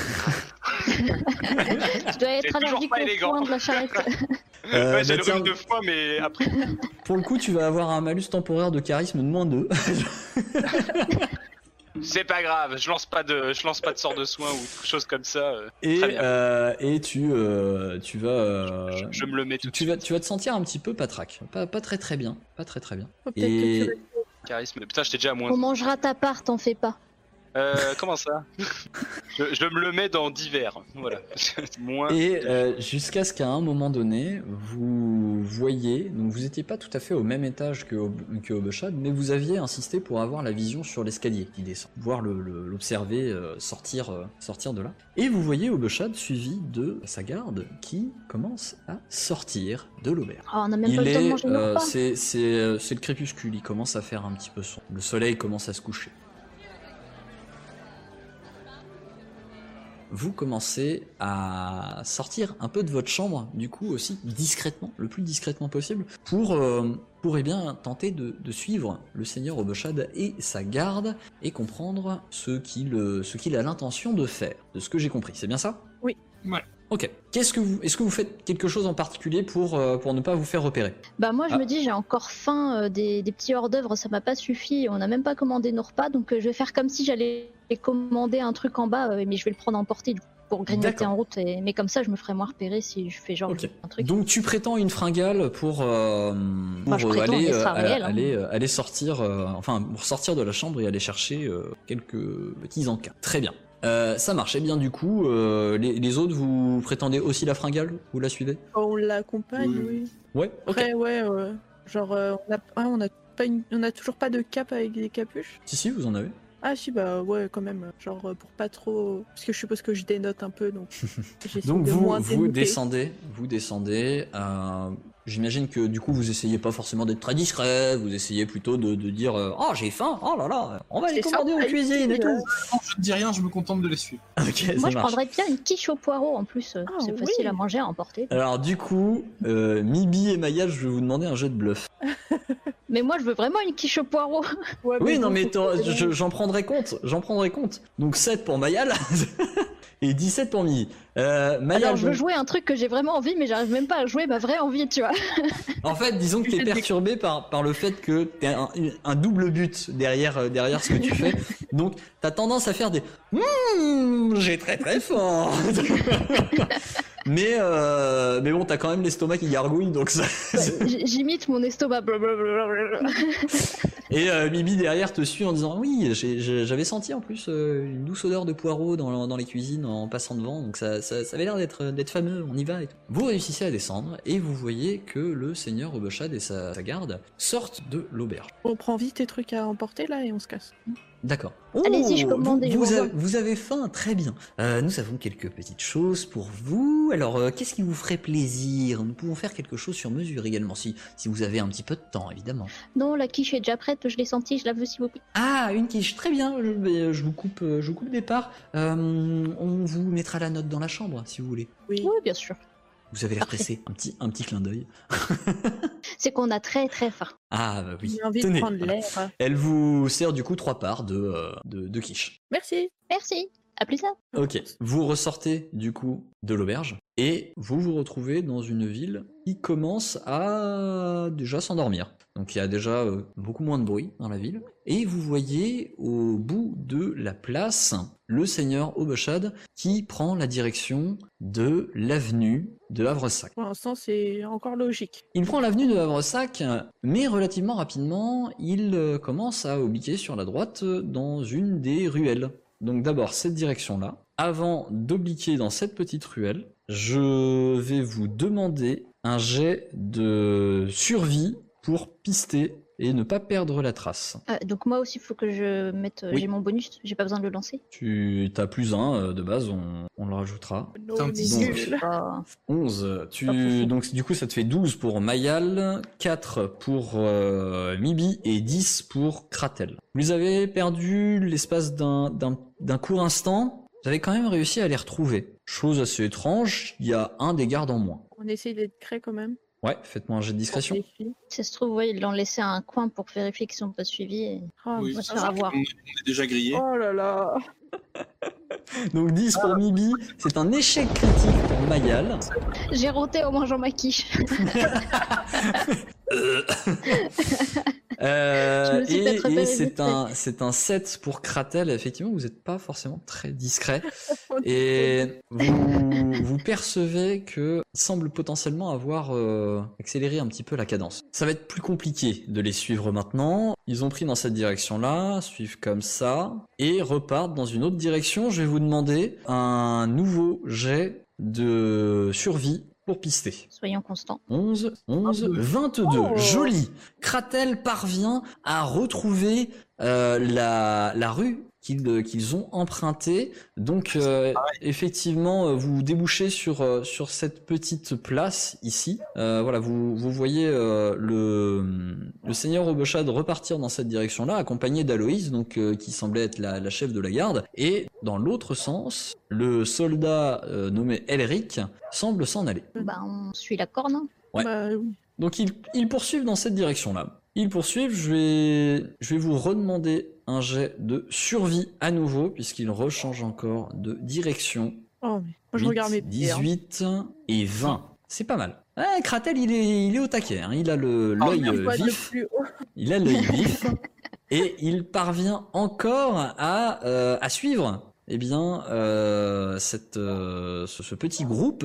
Tu dois être allergique pas au élégant. point de la charrette. <laughs> Euh, ouais, j'ai bah, le tiens, rhume deux fois, mais après. Pour le coup, tu vas avoir un malus temporaire de charisme de moins 2. <laughs> C'est pas grave, je lance pas de, je lance pas de sort de soin ou de choses comme ça. euh, Et, Très bien. euh, et tu, euh, tu vas. euh, je, je me le mets tu, tout de tu vas, tu vas te sentir un petit peu patraque. Pas, pas très très bien. Pas très très bien. Et-. Charisme. Putain, j'étais déjà à moins. On mangera ta part, t'en fais pas. Euh, comment ça? Je, je me le mets dans divers. Voilà. <laughs> Moins. Et euh, jusqu'à ce qu'à un moment donné, vous voyez, donc vous n'étiez pas tout à fait au même étage que, Ob- que Obeshad, mais vous aviez insisté pour avoir la vision sur l'escalier qui descend, voir le- le- l'observer euh, sortir, euh, sortir de là. Et vous voyez Obeshad suivi de sa garde qui commence à sortir de l'auberge. Oh, on a même pas Il le temps de manger euh, c'est le crépuscule, il commence à faire un petit peu sombre. Le soleil commence à se coucher. Vous commencez à sortir un peu de votre chambre, du coup aussi discrètement, le plus discrètement possible, pour, euh, pour eh bien, tenter de, de suivre le seigneur Obeshad et sa garde et comprendre ce qu'il euh, ce qu'il a l'intention de faire, de ce que j'ai compris. C'est bien ça? Oui. Ouais. Ok. Qu'est-ce que vous, est-ce que vous faites quelque chose en particulier pour, euh, pour ne pas vous faire repérer? Bah moi je Ah. me dis j'ai encore faim euh, des, des petits hors d'œuvre ça m'a pas suffi on n'a même pas commandé nos repas donc euh, je vais faire comme si j'allais commander un truc en bas mais je vais le prendre en portée du coup, pour grignoter en route et... mais comme ça je me ferai moins repérer si je fais genre un truc. Donc tu prétends une fringale pour, prétends, aller, hein. aller, aller sortir, enfin pour sortir de la chambre et aller chercher quelques petits encas. Très bien. Euh, ça marche. Et bien du coup, euh, les, les autres, vous prétendez aussi la fringale? Vous la suivez? On l'accompagne, Oui. oui. Ouais. Ok. Après, ouais, euh, genre, euh, on a, ah, on a pas une, on a toujours pas de cape avec des capuches? Si si, vous en avez. Ah si, bah ouais, quand même. Genre pour pas trop, parce que je suppose que je dénote un peu, donc. <laughs> Donc de vous, moins vous descendez, vous descendez. euh, J'imagine que du coup vous essayez pas forcément d'être très discret, vous essayez plutôt de, de dire euh, oh j'ai faim, oh là là, on va aller C'est commander ça, en cuisine et tout. Non, je ne dis rien, je me contente de les suivre. <laughs> Moi je marche. prendrais bien une quiche au poireau en plus euh, Ah, c'est oui. facile à manger à emporter. Alors du coup, euh, Mibi et Maya, je vais vous demander un jeu de bluff. <laughs> Mais moi je veux vraiment une quiche au poireau. <laughs> Ouais, Oui, non mais j'en prendrai compte, j'en prendrai compte. Donc 7 pour Mayal et 17 pour Mibi. Euh, Alors je veux jouer un truc que j'ai vraiment envie mais j'arrive même pas à jouer ma vraie envie tu vois. <laughs> en fait, disons que t'es perturbé par, par le fait que t'as un, un double but derrière, euh, derrière ce que tu fais. <laughs> Donc t'as tendance à faire des Hum, j'ai très très fort. <laughs> mais, euh, mais bon, t'as quand même l'estomac qui gargouille, donc ça... J- J'imite mon estomac. Et euh, Mibi derrière te suit en disant oui, j'avais senti en plus euh, une douce odeur de poireau dans, dans les cuisines en passant devant, donc ça, ça, avait l'air d'être fameux, on y va et tout. Vous réussissez à descendre et vous voyez que le seigneur Obeshad et sa, sa garde sortent de l'auberge. On prend vite tes trucs à emporter là et on se casse. D'accord. Allez-y, je commande vous, et je vous, vous avez, vous avez faim, très bien. Euh, nous avons quelques petites choses pour vous. Alors, euh, qu'est-ce qui vous ferait plaisir? Nous pouvons faire quelque chose sur mesure également, si, si vous avez un petit peu de temps, évidemment. Non la quiche est déjà prête je l'ai sentie je la veux s'il vous plaît. Ah, une quiche, très bien. Je, je vous coupe, euh, je vous coupe des parts. Euh, on vous mettra la note dans la chambre, si vous voulez. Oui. Oui bien sûr. Vous avez l'air pressé. Un petit, un petit clin d'œil. <laughs> C'est qu'on a très très faim. Ah, bah oui. J'ai envie Tenez. de prendre l'air. Elle vous sert du coup trois parts de, euh, de, de quiche. Merci. Merci. À plus tard. Ok. Vous ressortez du coup de l'auberge et vous vous retrouvez dans une ville qui commence à déjà s'endormir. Donc il y a déjà euh, beaucoup moins de bruit dans la ville. Et vous voyez au bout de la place le seigneur Obeshad qui prend la direction de l'avenue de Havresac. Pour l'instant, c'est encore logique. Il prend l'avenue de Havresac, mais relativement rapidement, il euh, commence à obliquer sur la droite euh, dans une des ruelles. Donc d'abord cette direction-là. Avant d'obliquer dans cette petite ruelle, je vais vous demander un jet de survie pour pister et ne pas perdre la trace. Euh, donc moi aussi il faut que je mette euh, Oui. j'ai mon bonus j'ai pas besoin de le lancer. Tu as plus un euh, de base, on, on le rajoutera. Non, un petit donc. nuls. Ah. 11. Tu, Ah, fou. donc du coup ça te fait 12 pour Mayal, 4 pour euh, Mibi et 10 pour Kratel. Vous avez perdu l'espace d'un, d'un, d'un court instant. Vous avez quand même réussi à les retrouver. Chose assez étrange, il y a un des gardes en moins. On essaye d'être crée quand même. Ouais, faites-moi un jet de discrétion. Si ça se trouve ouais, ils l'ont laissé à un coin pour vérifier qu'ils sont pas suivis. et- Ah, Oui, on va se faire avoir. On est déjà grillé. Oh là là. <laughs> Donc 10 pour Mibi, c'est un échec critique pour Mayal. J'ai roté en mangeant ma quiche. Euh, et c'est un, c'est un 7 pour Kratel. Effectivement, vous n'êtes pas forcément très discret. <laughs> Et vous, vous percevez que semble potentiellement avoir euh, accéléré un petit peu la cadence. Ça va être plus compliqué de les suivre maintenant. Ils ont pris dans cette direction-là, suivent comme ça, et repartent dans une autre direction. Je vais vous demander un nouveau jet de survie pour pister. Soyons constants. 11, 11, 22. Oh. Joli. Kratel parvient à retrouver euh, la, la rue qu'ils euh, qu'ils ont emprunté. Donc euh, effectivement, euh, vous débouchez sur sur cette petite place ici. Euh, voilà, vous vous voyez euh, le le seigneur Obechad repartir dans cette direction-là, accompagné d'Aloïs, donc euh, qui semblait être la, la chef de la garde. Et dans l'autre sens, le soldat euh, nommé Elric semble s'en aller. Bah, on suit la corne. hein. Ouais. Bah. Donc ils, ils poursuivent dans cette direction-là. Ils poursuivent, je vais, je vais vous redemander un jet de survie à nouveau, puisqu'il rechange encore de direction. Oh, mais moi, je 8, regarde mes pieds. hein. 18 et 20. C'est pas mal. Ah, Kratel, il est, il est au taquet. hein. Il a le- Oh, l'œil vif. <laughs> Il a l'œil vif. Et il parvient encore à, euh, à suivre eh bien, euh, cette, euh, ce, ce petit groupe,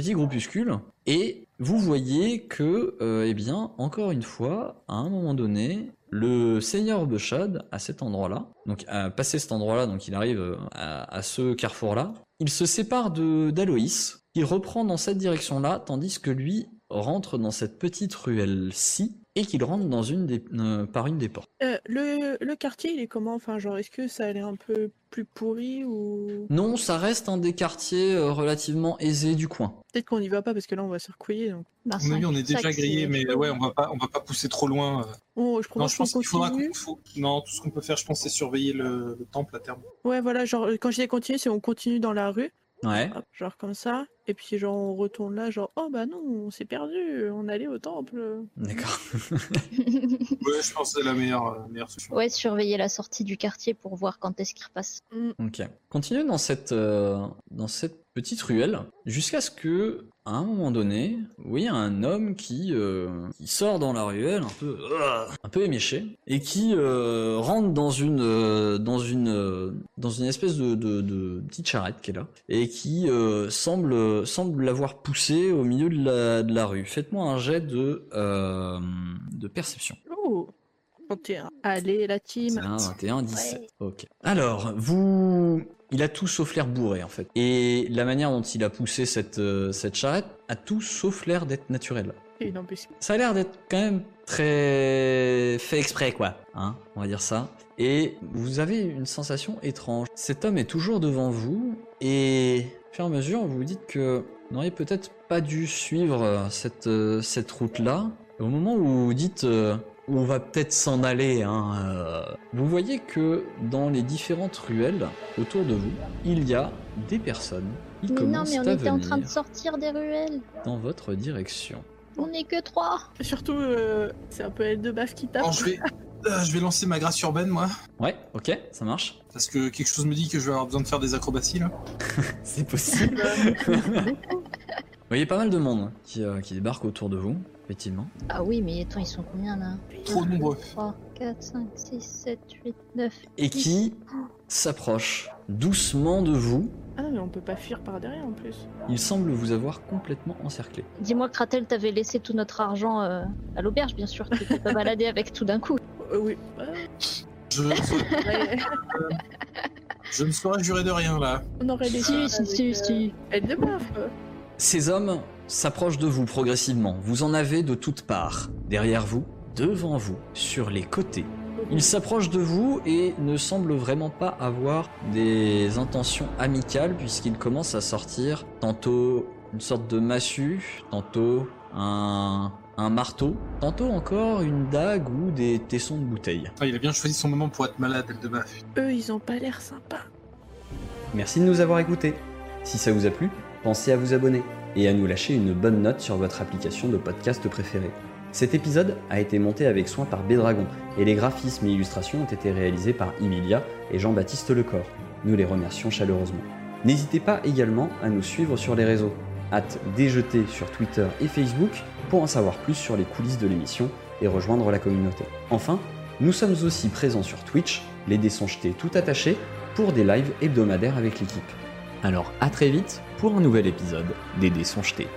petit groupuscule. Et vous voyez que, euh, eh bien, encore une fois, à un moment donné, le seigneur Bechad, à cet endroit-là, donc à passer cet endroit-là, donc il arrive euh, à, à ce carrefour-là, il se sépare de d'Aloïs, qui reprend dans cette direction-là, tandis que lui rentre dans cette petite ruelle-ci, et qu'il rentre dans une des, euh, par une des portes. Euh, le, le quartier, il est comment? Enfin, genre, est-ce que ça a l'air un peu plus pourri ou? Non, ça reste un des quartiers euh, relativement aisés du coin. peut-être qu'on n'y va pas parce que là, on va se recouiller. Donc, Bah, mon avis, on est déjà grillé, mais ouais, on va pas, on va pas pousser trop loin. oh, je Non, je pense qu'on qu'il faudra continue. qu'on faut- Non, tout ce qu'on peut faire, je pense, c'est surveiller le, le temple à terme. Ouais, voilà, genre, quand je dis continuer, c'est on continue dans la rue, Ouais. hop, genre comme ça, et puis genre on retourne là, genre, oh bah non, on s'est perdu, on allait au temple. D'accord. <laughs> Ouais, je pense que c'est la meilleure, euh, meilleure solution. ouais, surveiller la sortie du quartier pour voir quand est-ce qu'il repasse. Ok. Continuez dans cette, euh, dans cette petite ruelle jusqu'à ce que, à un moment donné, vous voyez un homme qui, euh, qui sort dans la ruelle un peu, euh, un peu éméché et qui euh, rentre dans une, dans une, dans une espèce de, de, petite charrette qui est là et qui semble, semble l'avoir poussé au milieu de la, de la rue. Faites-moi un jet de, de perception. 31. Allez, la team. 21, 21, 17. Ok. Alors, vous... Il a tout sauf l'air bourré, en fait. Et la manière dont il a poussé cette, euh, cette charrette a tout sauf l'air d'être naturel. Et une embuscade. Ça a l'air d'être quand même très fait exprès, quoi. Hein, on va dire ça. Et vous avez une sensation étrange. Cet homme est toujours devant vous, et au fur et à mesure, vous vous dites que vous n'auriez peut-être pas dû suivre euh, cette, euh, cette route-là. Au moment où vous dites euh, on va peut-être s'en aller, hein, euh, vous voyez que dans les différentes ruelles autour de vous, il y a des personnes Mais non, mais on était en train de sortir des ruelles. dans votre direction. On n'est que trois. Surtout, euh, c'est un peu elle de baf qui tape. Alors, je vais, euh, je vais lancer ma grâce urbaine, moi, Ouais, ok, ça marche. parce que quelque chose me dit que je vais avoir besoin de faire des acrobaties là. <laughs> C'est possible. <laughs> Vous voyez pas mal de monde qui, euh, qui débarque autour de vous, effectivement. Ah oui, mais attends, ils sont combien là? Trop nombreux. 3, 4, 5, 6, 7, 8, 9. Et qui s'approchent doucement de vous. Ah non, mais on peut pas fuir par derrière en plus. Il semble vous avoir complètement encerclé. Dis-moi, Kratel, t'avais laissé tout notre argent euh, à l'auberge, bien sûr. Tu peux pas balader avec tout d'un coup. Euh, oui. Je, <laughs> je ne saurais jurer de rien là. on aurait des Si, si, si, si. Elle de. Ces hommes s'approchent de vous progressivement. Vous en avez de toutes parts. Derrière vous, devant vous, sur les côtés. Ils s'approchent de vous et ne semblent vraiment pas avoir des intentions amicales puisqu'ils commencent à sortir tantôt une sorte de massue, tantôt un, un marteau, tantôt encore une dague ou des tessons de bouteille. Ah, il a bien choisi son moment pour être malade, elle de baf. Eux, ils ont pas l'air sympas. Merci de nous avoir écoutés. Si ça vous a plu, pensez à vous abonner et à nous lâcher une bonne note sur votre application de podcast préférée. Cet épisode a été monté avec soin par Bédragon et les graphismes et illustrations ont été réalisés par Emilia et Jean-Baptiste Lecor. Nous les remercions chaleureusement. N'hésitez pas également à nous suivre sur les réseaux. Hâte déjeter sur Twitter et Facebook pour en savoir plus sur les coulisses de l'émission et rejoindre la communauté. Enfin, nous sommes aussi présents sur Twitch, les dés tout attachés, pour des lives hebdomadaires avec l'équipe. Alors à très vite pour un nouvel épisode des dés sont jetés.